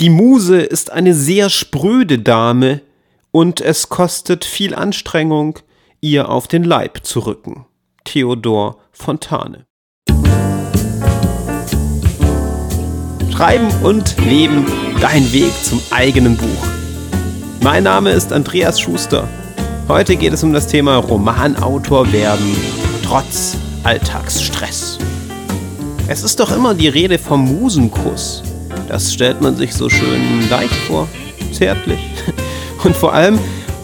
Die Muse ist eine sehr spröde Dame und es kostet viel Anstrengung, ihr auf den Leib zu rücken. Theodor Fontane. Schreiben und Leben, dein Weg zum eigenen Buch. Mein Name ist Andreas Schuster. Heute geht es um das Thema Romanautor werden, trotz Alltagsstress. Es ist doch immer die Rede vom Musenkuss. Das stellt man sich so schön leicht vor, zärtlich. Und vor allem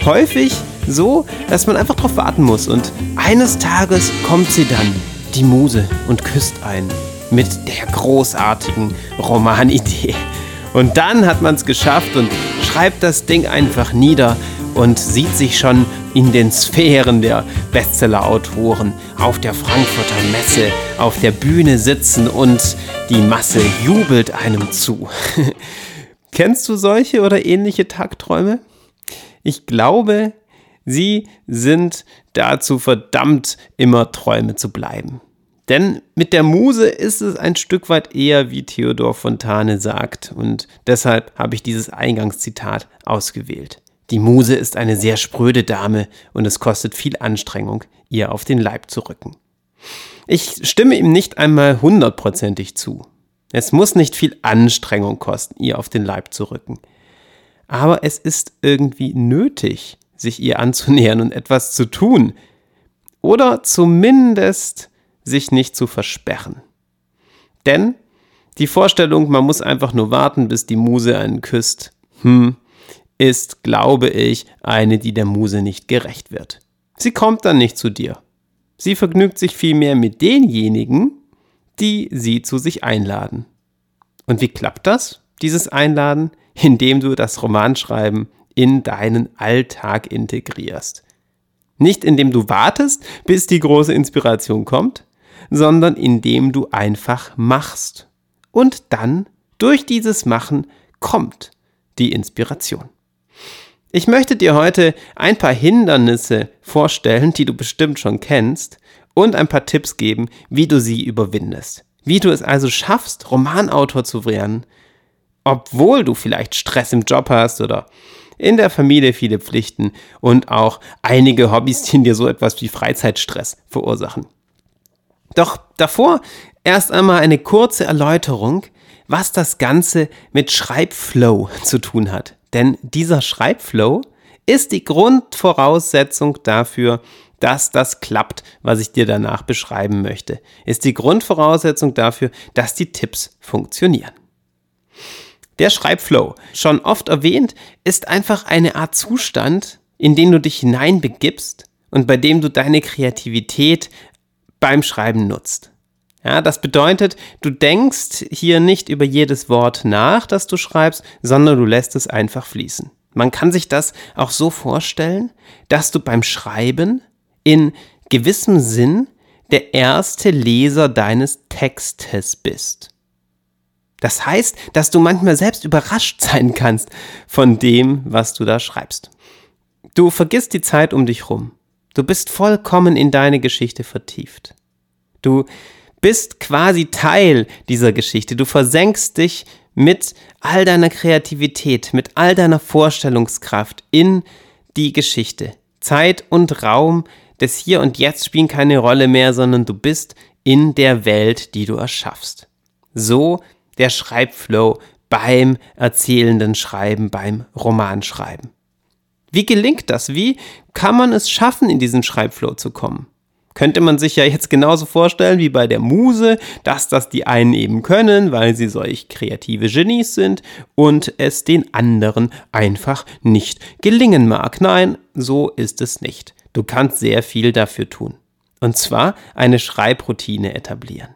häufig so, dass man einfach darauf warten muss. Und eines Tages kommt sie dann, die Muse, und küsst einen mit der großartigen Romanidee. Und dann hat man es geschafft und schreibt das Ding einfach nieder und sieht sich schon in den Sphären der Bestseller-Autoren auf der Frankfurter Messe auf der Bühne sitzen und die Masse jubelt einem zu. Kennst du solche oder ähnliche Tagträume? Ich glaube, sie sind dazu verdammt, immer Träume zu bleiben. Denn mit der Muse ist es ein Stück weit eher, wie Theodor Fontane sagt, und deshalb habe ich dieses Eingangszitat ausgewählt. Die Muse ist eine sehr spröde Dame und es kostet viel Anstrengung, ihr auf den Leib zu rücken. Ich stimme ihm nicht einmal hundertprozentig zu. Es muss nicht viel Anstrengung kosten, ihr auf den Leib zu rücken. Aber es ist irgendwie nötig, sich ihr anzunähern und etwas zu tun. Oder zumindest sich nicht zu versperren. Denn die Vorstellung, man muss einfach nur warten, bis die Muse einen küsst, hm, ist, glaube ich, eine, die der Muse nicht gerecht wird. Sie kommt dann nicht zu dir. Sie vergnügt sich vielmehr mit denjenigen, die sie zu sich einladen. Und wie klappt das, dieses Einladen? Indem du das Romanschreiben in deinen Alltag integrierst. Nicht indem du wartest, bis die große Inspiration kommt, sondern indem du einfach machst. Und dann, durch dieses Machen, kommt die Inspiration. Ich möchte dir heute ein paar Hindernisse vorstellen, die du bestimmt schon kennst, und ein paar Tipps geben, wie du sie überwindest. Wie du es also schaffst, Romanautor zu werden, obwohl du vielleicht Stress im Job hast oder in der Familie viele Pflichten und auch einige Hobbys, die in dir so etwas wie Freizeitstress verursachen. Doch davor erst einmal eine kurze Erläuterung, was das Ganze mit Schreibflow zu tun hat. Denn dieser Schreibflow ist die Grundvoraussetzung dafür, dass das klappt, was ich dir danach beschreiben möchte. Ist die Grundvoraussetzung dafür, dass die Tipps funktionieren. Der Schreibflow, schon oft erwähnt, ist einfach eine Art Zustand, in den du dich hineinbegibst und bei dem du deine Kreativität beim Schreiben nutzt. Ja, das bedeutet, du denkst hier nicht über jedes Wort nach, das du schreibst, sondern du lässt es einfach fließen. Man kann sich das auch so vorstellen, dass du beim Schreiben in gewissem Sinn der erste Leser deines Textes bist. Das heißt, dass du manchmal selbst überrascht sein kannst von dem, was du da schreibst. Du vergisst die Zeit um dich rum. Du bist vollkommen in deine Geschichte vertieft. Du bist quasi Teil dieser Geschichte. Du versenkst dich mit all deiner Kreativität, mit all deiner Vorstellungskraft in die Geschichte. Zeit und Raum des Hier und Jetzt spielen keine Rolle mehr, sondern du bist in der Welt, die du erschaffst. So der Schreibflow beim erzählenden Schreiben, beim Romanschreiben. Wie gelingt das? Wie kann man es schaffen, in diesen Schreibflow zu kommen? Könnte man sich ja jetzt genauso vorstellen wie bei der Muse, dass das die einen eben können, weil sie solch kreative Genies sind und es den anderen einfach nicht gelingen mag. Nein, so ist es nicht. Du kannst sehr viel dafür tun. Und zwar eine Schreibroutine etablieren.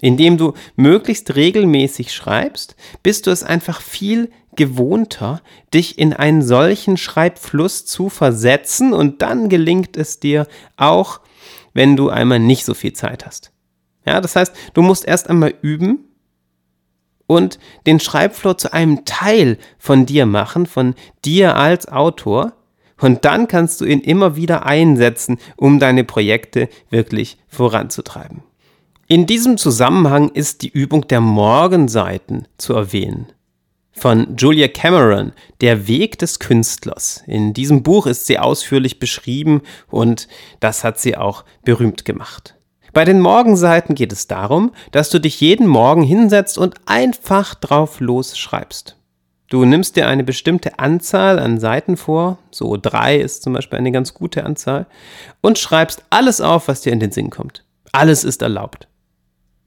Indem du möglichst regelmäßig schreibst, bist du es einfach viel gewohnter, dich in einen solchen Schreibfluss zu versetzen und dann gelingt es dir auch wenn du einmal nicht so viel Zeit hast. Ja, das heißt, du musst erst einmal üben und den Schreibflow zu einem Teil von dir machen, von dir als Autor. Und dann kannst du ihn immer wieder einsetzen, um deine Projekte wirklich voranzutreiben. In diesem Zusammenhang ist die Übung der Morgenseiten zu erwähnen. Von Julia Cameron, Der Weg des Künstlers. In diesem Buch ist sie ausführlich beschrieben und das hat sie auch berühmt gemacht. Bei den Morgenseiten geht es darum, dass du dich jeden Morgen hinsetzt und einfach drauf los schreibst. Du nimmst dir eine bestimmte Anzahl an Seiten vor, so drei ist zum Beispiel eine ganz gute Anzahl, und schreibst alles auf, was dir in den Sinn kommt. Alles ist erlaubt.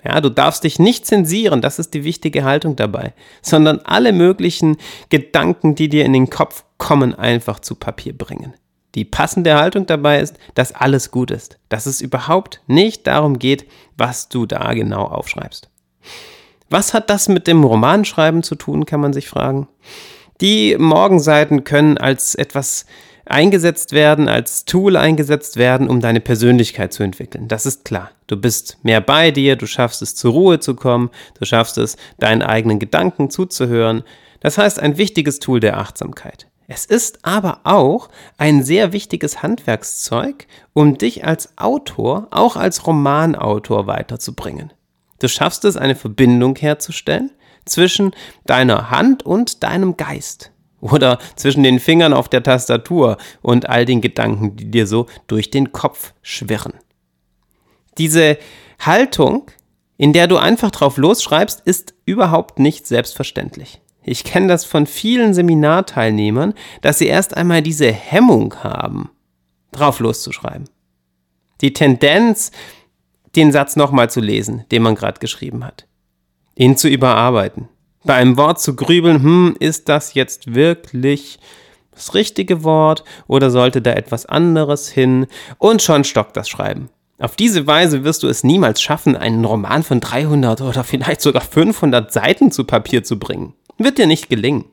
Ja, du darfst dich nicht zensieren, das ist die wichtige Haltung dabei, sondern alle möglichen Gedanken, die dir in den Kopf kommen, einfach zu Papier bringen. Die passende Haltung dabei ist, dass alles gut ist, dass es überhaupt nicht darum geht, was du da genau aufschreibst. Was hat das mit dem Romanschreiben zu tun, kann man sich fragen. Die Morgenseiten können als etwas eingesetzt werden, als Tool eingesetzt werden, um deine Persönlichkeit zu entwickeln. Das ist klar. Du bist mehr bei dir, du schaffst es zur Ruhe zu kommen, du schaffst es, deinen eigenen Gedanken zuzuhören. Das heißt, ein wichtiges Tool der Achtsamkeit. Es ist aber auch ein sehr wichtiges Handwerkszeug, um dich als Autor, auch als Romanautor weiterzubringen. Du schaffst es, eine Verbindung herzustellen zwischen deiner Hand und deinem Geist. Oder zwischen den Fingern auf der Tastatur und all den Gedanken, die dir so durch den Kopf schwirren. Diese Haltung, in der du einfach drauf losschreibst, ist überhaupt nicht selbstverständlich. Ich kenne das von vielen Seminarteilnehmern, dass sie erst einmal diese Hemmung haben, drauf loszuschreiben. Die Tendenz, den Satz nochmal zu lesen, den man gerade geschrieben hat. Ihn zu überarbeiten bei einem Wort zu grübeln, hm, ist das jetzt wirklich das richtige Wort oder sollte da etwas anderes hin? Und schon stockt das Schreiben. Auf diese Weise wirst du es niemals schaffen, einen Roman von 300 oder vielleicht sogar 500 Seiten zu Papier zu bringen. Wird dir nicht gelingen.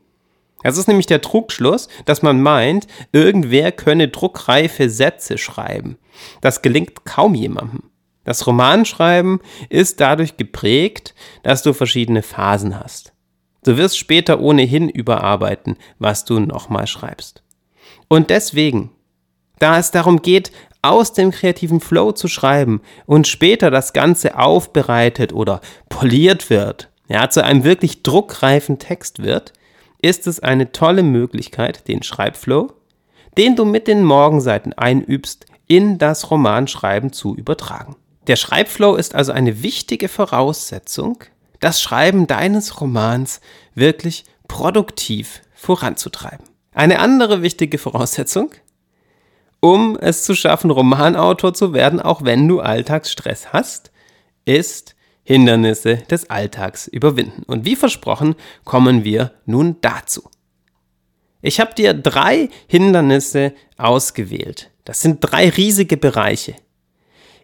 Das ist nämlich der Trugschluss, dass man meint, irgendwer könne druckreife Sätze schreiben. Das gelingt kaum jemandem. Das Romanschreiben ist dadurch geprägt, dass du verschiedene Phasen hast. Du wirst später ohnehin überarbeiten, was du nochmal schreibst. Und deswegen, da es darum geht, aus dem kreativen Flow zu schreiben und später das Ganze aufbereitet oder poliert wird, ja, zu einem wirklich druckreifen Text wird, ist es eine tolle Möglichkeit, den Schreibflow, den du mit den Morgenseiten einübst, in das Romanschreiben zu übertragen. Der Schreibflow ist also eine wichtige Voraussetzung das Schreiben deines Romans wirklich produktiv voranzutreiben. Eine andere wichtige Voraussetzung, um es zu schaffen, Romanautor zu werden, auch wenn du Alltagsstress hast, ist Hindernisse des Alltags überwinden. Und wie versprochen, kommen wir nun dazu. Ich habe dir drei Hindernisse ausgewählt. Das sind drei riesige Bereiche.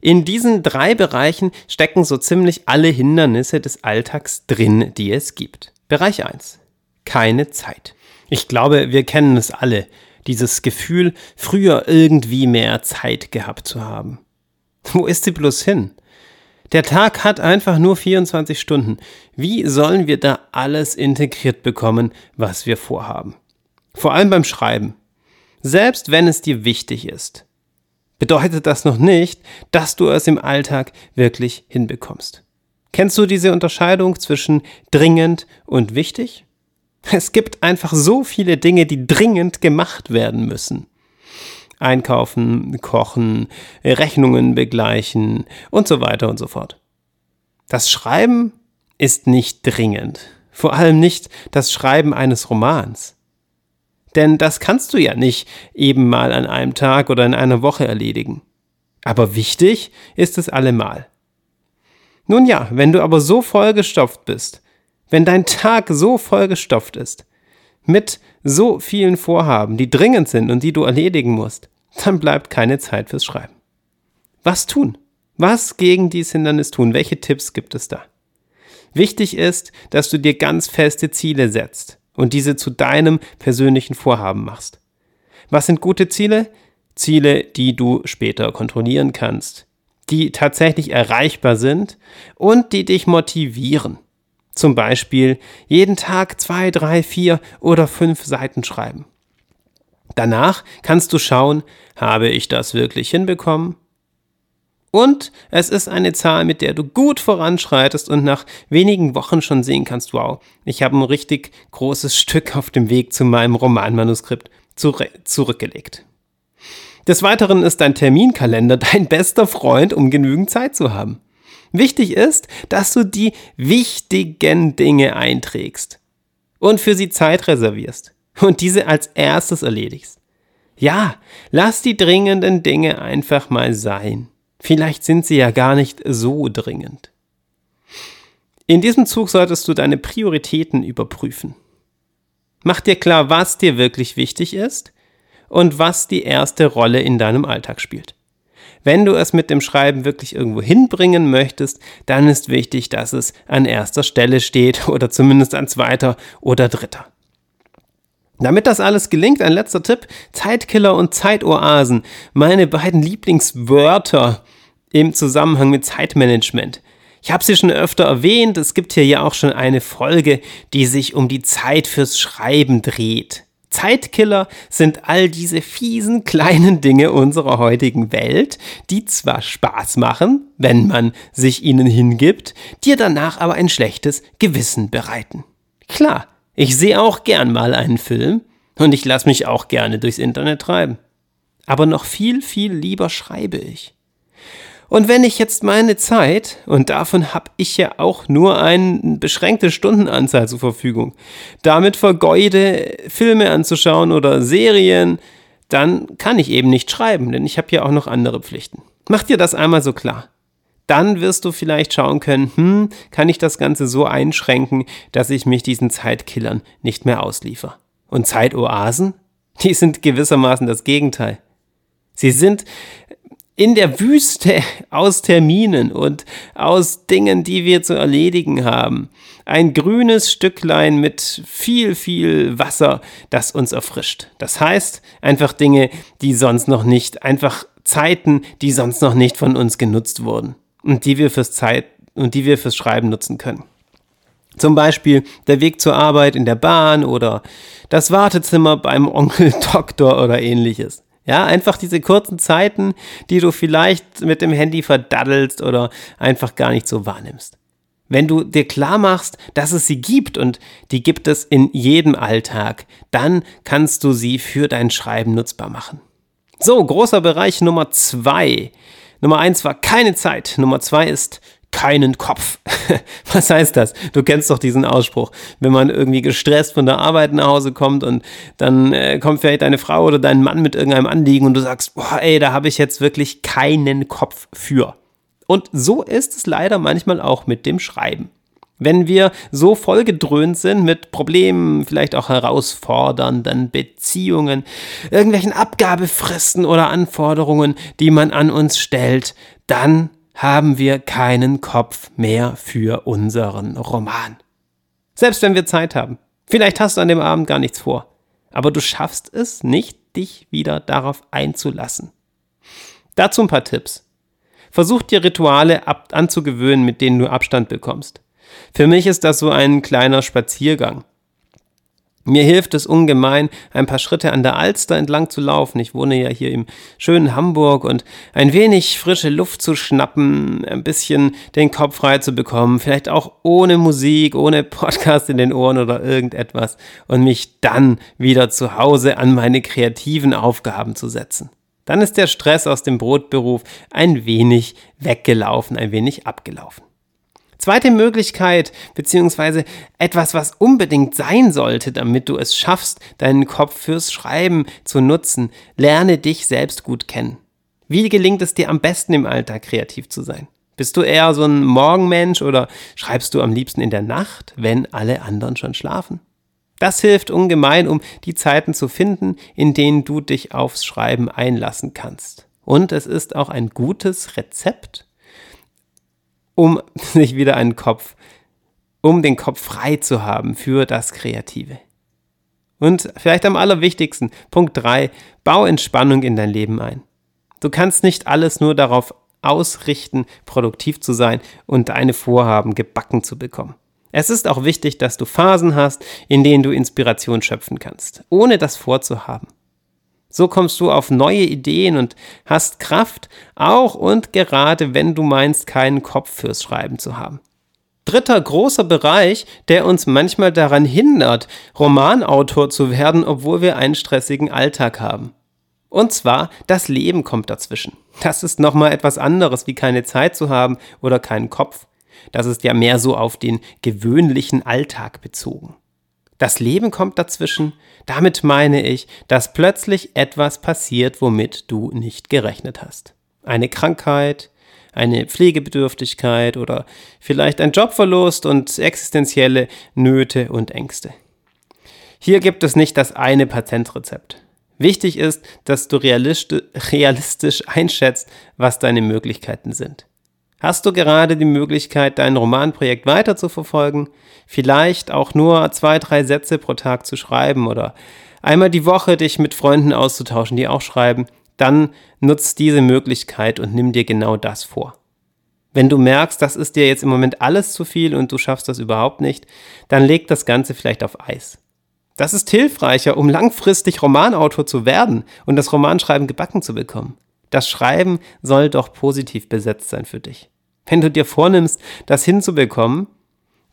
In diesen drei Bereichen stecken so ziemlich alle Hindernisse des Alltags drin, die es gibt. Bereich 1. Keine Zeit. Ich glaube, wir kennen es alle, dieses Gefühl, früher irgendwie mehr Zeit gehabt zu haben. Wo ist sie bloß hin? Der Tag hat einfach nur 24 Stunden. Wie sollen wir da alles integriert bekommen, was wir vorhaben? Vor allem beim Schreiben. Selbst wenn es dir wichtig ist bedeutet das noch nicht, dass du es im Alltag wirklich hinbekommst. Kennst du diese Unterscheidung zwischen dringend und wichtig? Es gibt einfach so viele Dinge, die dringend gemacht werden müssen. Einkaufen, kochen, Rechnungen begleichen und so weiter und so fort. Das Schreiben ist nicht dringend. Vor allem nicht das Schreiben eines Romans. Denn das kannst du ja nicht eben mal an einem Tag oder in einer Woche erledigen. Aber wichtig ist es allemal. Nun ja, wenn du aber so vollgestopft bist, wenn dein Tag so vollgestopft ist, mit so vielen Vorhaben, die dringend sind und die du erledigen musst, dann bleibt keine Zeit fürs Schreiben. Was tun? Was gegen dieses Hindernis tun? Welche Tipps gibt es da? Wichtig ist, dass du dir ganz feste Ziele setzt und diese zu deinem persönlichen Vorhaben machst. Was sind gute Ziele? Ziele, die du später kontrollieren kannst, die tatsächlich erreichbar sind und die dich motivieren. Zum Beispiel jeden Tag zwei, drei, vier oder fünf Seiten schreiben. Danach kannst du schauen, habe ich das wirklich hinbekommen? Und es ist eine Zahl, mit der du gut voranschreitest und nach wenigen Wochen schon sehen kannst, wow, ich habe ein richtig großes Stück auf dem Weg zu meinem Romanmanuskript zurückgelegt. Des Weiteren ist dein Terminkalender dein bester Freund, um genügend Zeit zu haben. Wichtig ist, dass du die wichtigen Dinge einträgst und für sie Zeit reservierst und diese als erstes erledigst. Ja, lass die dringenden Dinge einfach mal sein. Vielleicht sind sie ja gar nicht so dringend. In diesem Zug solltest du deine Prioritäten überprüfen. Mach dir klar, was dir wirklich wichtig ist und was die erste Rolle in deinem Alltag spielt. Wenn du es mit dem Schreiben wirklich irgendwo hinbringen möchtest, dann ist wichtig, dass es an erster Stelle steht oder zumindest an zweiter oder dritter. Damit das alles gelingt, ein letzter Tipp, Zeitkiller und Zeitoasen, meine beiden Lieblingswörter im Zusammenhang mit Zeitmanagement. Ich habe sie schon öfter erwähnt, es gibt hier ja auch schon eine Folge, die sich um die Zeit fürs Schreiben dreht. Zeitkiller sind all diese fiesen kleinen Dinge unserer heutigen Welt, die zwar Spaß machen, wenn man sich ihnen hingibt, dir danach aber ein schlechtes Gewissen bereiten. Klar, ich sehe auch gern mal einen Film und ich lasse mich auch gerne durchs Internet treiben. Aber noch viel, viel lieber schreibe ich. Und wenn ich jetzt meine Zeit, und davon habe ich ja auch nur eine beschränkte Stundenanzahl zur Verfügung, damit vergeude, Filme anzuschauen oder Serien, dann kann ich eben nicht schreiben, denn ich habe ja auch noch andere Pflichten. Mach dir das einmal so klar dann wirst du vielleicht schauen können, hm, kann ich das Ganze so einschränken, dass ich mich diesen Zeitkillern nicht mehr ausliefer. Und Zeitoasen? Die sind gewissermaßen das Gegenteil. Sie sind in der Wüste aus Terminen und aus Dingen, die wir zu erledigen haben. Ein grünes Stücklein mit viel, viel Wasser, das uns erfrischt. Das heißt, einfach Dinge, die sonst noch nicht, einfach Zeiten, die sonst noch nicht von uns genutzt wurden und die wir fürs Zeit und die wir fürs Schreiben nutzen können. Zum Beispiel der Weg zur Arbeit in der Bahn oder das Wartezimmer beim Onkel Doktor oder ähnliches. Ja, einfach diese kurzen Zeiten, die du vielleicht mit dem Handy verdaddelst oder einfach gar nicht so wahrnimmst. Wenn du dir klar machst, dass es sie gibt und die gibt es in jedem Alltag, dann kannst du sie für dein Schreiben nutzbar machen. So, großer Bereich Nummer zwei Nummer eins war keine Zeit. Nummer zwei ist keinen Kopf. Was heißt das? Du kennst doch diesen Ausspruch. Wenn man irgendwie gestresst von der Arbeit nach Hause kommt und dann äh, kommt vielleicht deine Frau oder dein Mann mit irgendeinem Anliegen und du sagst, boah, ey, da habe ich jetzt wirklich keinen Kopf für. Und so ist es leider manchmal auch mit dem Schreiben. Wenn wir so vollgedröhnt sind mit Problemen, vielleicht auch herausfordernden Beziehungen, irgendwelchen Abgabefristen oder Anforderungen, die man an uns stellt, dann haben wir keinen Kopf mehr für unseren Roman. Selbst wenn wir Zeit haben. Vielleicht hast du an dem Abend gar nichts vor. Aber du schaffst es nicht, dich wieder darauf einzulassen. Dazu ein paar Tipps. Versuch dir Rituale anzugewöhnen, mit denen du Abstand bekommst. Für mich ist das so ein kleiner Spaziergang. Mir hilft es ungemein, ein paar Schritte an der Alster entlang zu laufen. Ich wohne ja hier im schönen Hamburg und ein wenig frische Luft zu schnappen, ein bisschen den Kopf frei zu bekommen, vielleicht auch ohne Musik, ohne Podcast in den Ohren oder irgendetwas und mich dann wieder zu Hause an meine kreativen Aufgaben zu setzen. Dann ist der Stress aus dem Brotberuf ein wenig weggelaufen, ein wenig abgelaufen. Zweite Möglichkeit, beziehungsweise etwas, was unbedingt sein sollte, damit du es schaffst, deinen Kopf fürs Schreiben zu nutzen, lerne dich selbst gut kennen. Wie gelingt es dir am besten im Alltag kreativ zu sein? Bist du eher so ein Morgenmensch oder schreibst du am liebsten in der Nacht, wenn alle anderen schon schlafen? Das hilft ungemein, um die Zeiten zu finden, in denen du dich aufs Schreiben einlassen kannst. Und es ist auch ein gutes Rezept, um sich wieder einen Kopf, um den Kopf frei zu haben für das Kreative. Und vielleicht am allerwichtigsten, Punkt 3, bau Entspannung in dein Leben ein. Du kannst nicht alles nur darauf ausrichten, produktiv zu sein und deine Vorhaben gebacken zu bekommen. Es ist auch wichtig, dass du Phasen hast, in denen du Inspiration schöpfen kannst, ohne das vorzuhaben. So kommst du auf neue Ideen und hast Kraft, auch und gerade wenn du meinst, keinen Kopf fürs Schreiben zu haben. Dritter großer Bereich, der uns manchmal daran hindert, Romanautor zu werden, obwohl wir einen stressigen Alltag haben. Und zwar, das Leben kommt dazwischen. Das ist nochmal etwas anderes, wie keine Zeit zu haben oder keinen Kopf. Das ist ja mehr so auf den gewöhnlichen Alltag bezogen. Das Leben kommt dazwischen. Damit meine ich, dass plötzlich etwas passiert, womit du nicht gerechnet hast. Eine Krankheit, eine Pflegebedürftigkeit oder vielleicht ein Jobverlust und existenzielle Nöte und Ängste. Hier gibt es nicht das eine Patentrezept. Wichtig ist, dass du realistisch einschätzt, was deine Möglichkeiten sind. Hast du gerade die Möglichkeit, dein Romanprojekt weiter zu verfolgen? Vielleicht auch nur zwei, drei Sätze pro Tag zu schreiben oder einmal die Woche dich mit Freunden auszutauschen, die auch schreiben? Dann nutz diese Möglichkeit und nimm dir genau das vor. Wenn du merkst, das ist dir jetzt im Moment alles zu viel und du schaffst das überhaupt nicht, dann leg das Ganze vielleicht auf Eis. Das ist hilfreicher, um langfristig Romanautor zu werden und das Romanschreiben gebacken zu bekommen. Das Schreiben soll doch positiv besetzt sein für dich. Wenn du dir vornimmst, das hinzubekommen,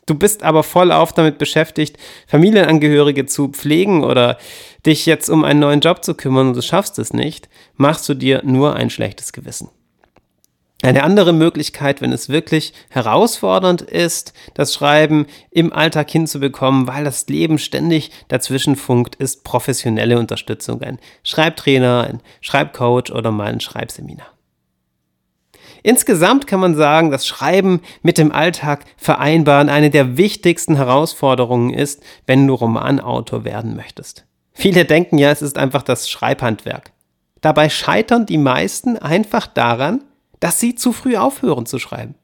du bist aber voll auf damit beschäftigt, Familienangehörige zu pflegen oder dich jetzt um einen neuen Job zu kümmern und du schaffst es nicht, machst du dir nur ein schlechtes Gewissen. Eine andere Möglichkeit, wenn es wirklich herausfordernd ist, das Schreiben im Alltag hinzubekommen, weil das Leben ständig dazwischen funkt, ist professionelle Unterstützung. Ein Schreibtrainer, ein Schreibcoach oder mal ein Schreibseminar. Insgesamt kann man sagen, dass Schreiben mit dem Alltag vereinbaren eine der wichtigsten Herausforderungen ist, wenn du Romanautor werden möchtest. Viele denken ja, es ist einfach das Schreibhandwerk. Dabei scheitern die meisten einfach daran, dass sie zu früh aufhören zu schreiben.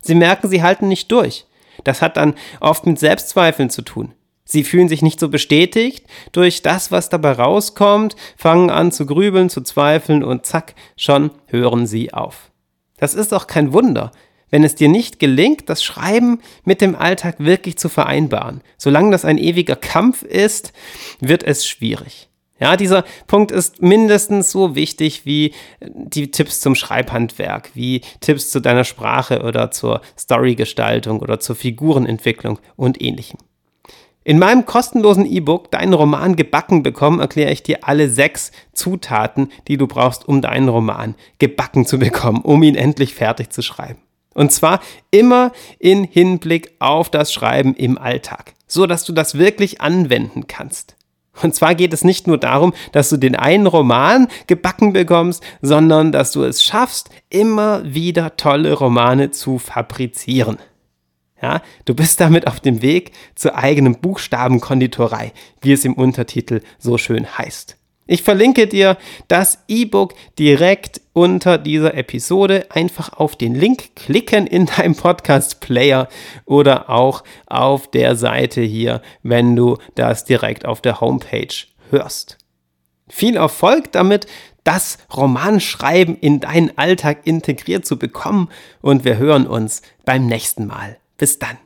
Sie merken, sie halten nicht durch. Das hat dann oft mit Selbstzweifeln zu tun. Sie fühlen sich nicht so bestätigt durch das, was dabei rauskommt, fangen an zu grübeln, zu zweifeln und zack, schon hören sie auf. Das ist auch kein Wunder, wenn es dir nicht gelingt, das Schreiben mit dem Alltag wirklich zu vereinbaren. Solange das ein ewiger Kampf ist, wird es schwierig. Ja, dieser Punkt ist mindestens so wichtig wie die Tipps zum Schreibhandwerk, wie Tipps zu deiner Sprache oder zur Storygestaltung oder zur Figurenentwicklung und ähnlichem. In meinem kostenlosen E-Book Deinen Roman gebacken bekommen erkläre ich dir alle sechs Zutaten, die du brauchst, um deinen Roman gebacken zu bekommen, um ihn endlich fertig zu schreiben. Und zwar immer in Hinblick auf das Schreiben im Alltag, so dass du das wirklich anwenden kannst. Und zwar geht es nicht nur darum, dass du den einen Roman gebacken bekommst, sondern dass du es schaffst, immer wieder tolle Romane zu fabrizieren. Ja, du bist damit auf dem Weg zur eigenen Buchstabenkonditorei, wie es im Untertitel so schön heißt. Ich verlinke dir das E-Book direkt unter dieser Episode. Einfach auf den Link klicken in deinem Podcast-Player oder auch auf der Seite hier, wenn du das direkt auf der Homepage hörst. Viel Erfolg damit, das Romanschreiben in deinen Alltag integriert zu bekommen und wir hören uns beim nächsten Mal. Bis dann.